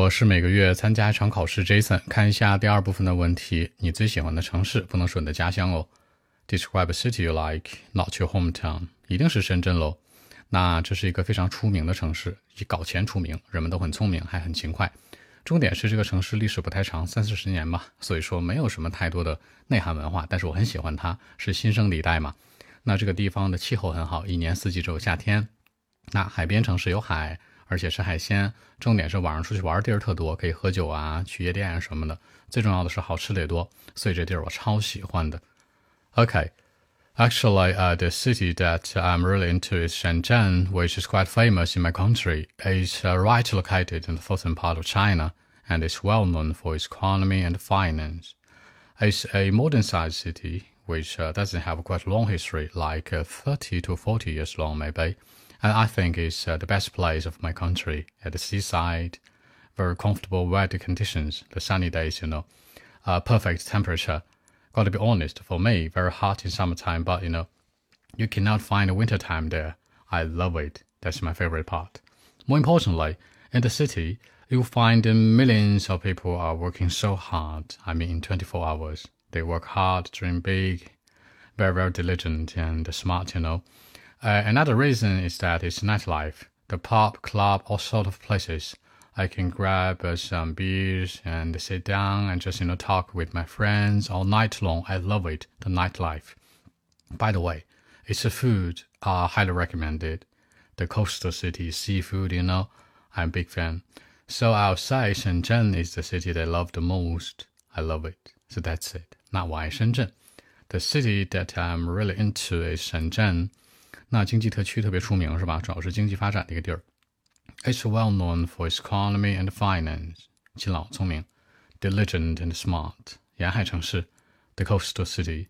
我是每个月参加一场考试，Jason。看一下第二部分的问题，你最喜欢的城市不能说你的家乡哦。Describe a city you like, not your hometown。一定是深圳喽。那这是一个非常出名的城市，以搞钱出名，人们都很聪明，还很勤快。重点是这个城市历史不太长，三四十年吧，所以说没有什么太多的内涵文化。但是我很喜欢它，是新生的一代嘛。那这个地方的气候很好，一年四季只有夏天。那海边城市有海。而且吃海鲜，重点是晚上出去玩地儿特多，可以喝酒啊，去夜店啊什么的。最重要的是好吃的也多，所以这地儿我超喜欢的。Okay, actually, uh, the city that I'm really into is Shenzhen, which is quite famous in my country. It's uh, right located in the southern part of China, and it's well known for its economy and finance. It's a modern-sized city which uh, doesn't have quite a long history, like uh, 30 to 40 years long maybe. and I think it's uh, the best place of my country at the seaside, very comfortable weather conditions, the sunny days, you know, uh, perfect temperature. Got to be honest, for me, very hot in summertime, but you know, you cannot find a winter time there. I love it. That's my favorite part. More importantly, in the city, you'll find millions of people are working so hard. I mean, in 24 hours. They work hard, dream big, very, very diligent and smart, you know. Uh, another reason is that it's nightlife. The pub, club, all sort of places. I can grab uh, some beers and sit down and just, you know, talk with my friends all night long. I love it, the nightlife. By the way, it's a food I uh, highly recommend it. The coastal city seafood, you know, I'm a big fan. So outside Shenzhen is the city that I love the most. I love it. So that's it. Not why Shenzhen. The city that I'm really into is Shenzhen. 那经济特区特别出名是吧？主要是经济发展的一个地儿。It's well known for its economy and finance，勤劳聪明，diligent and smart，沿海城市，the coastal city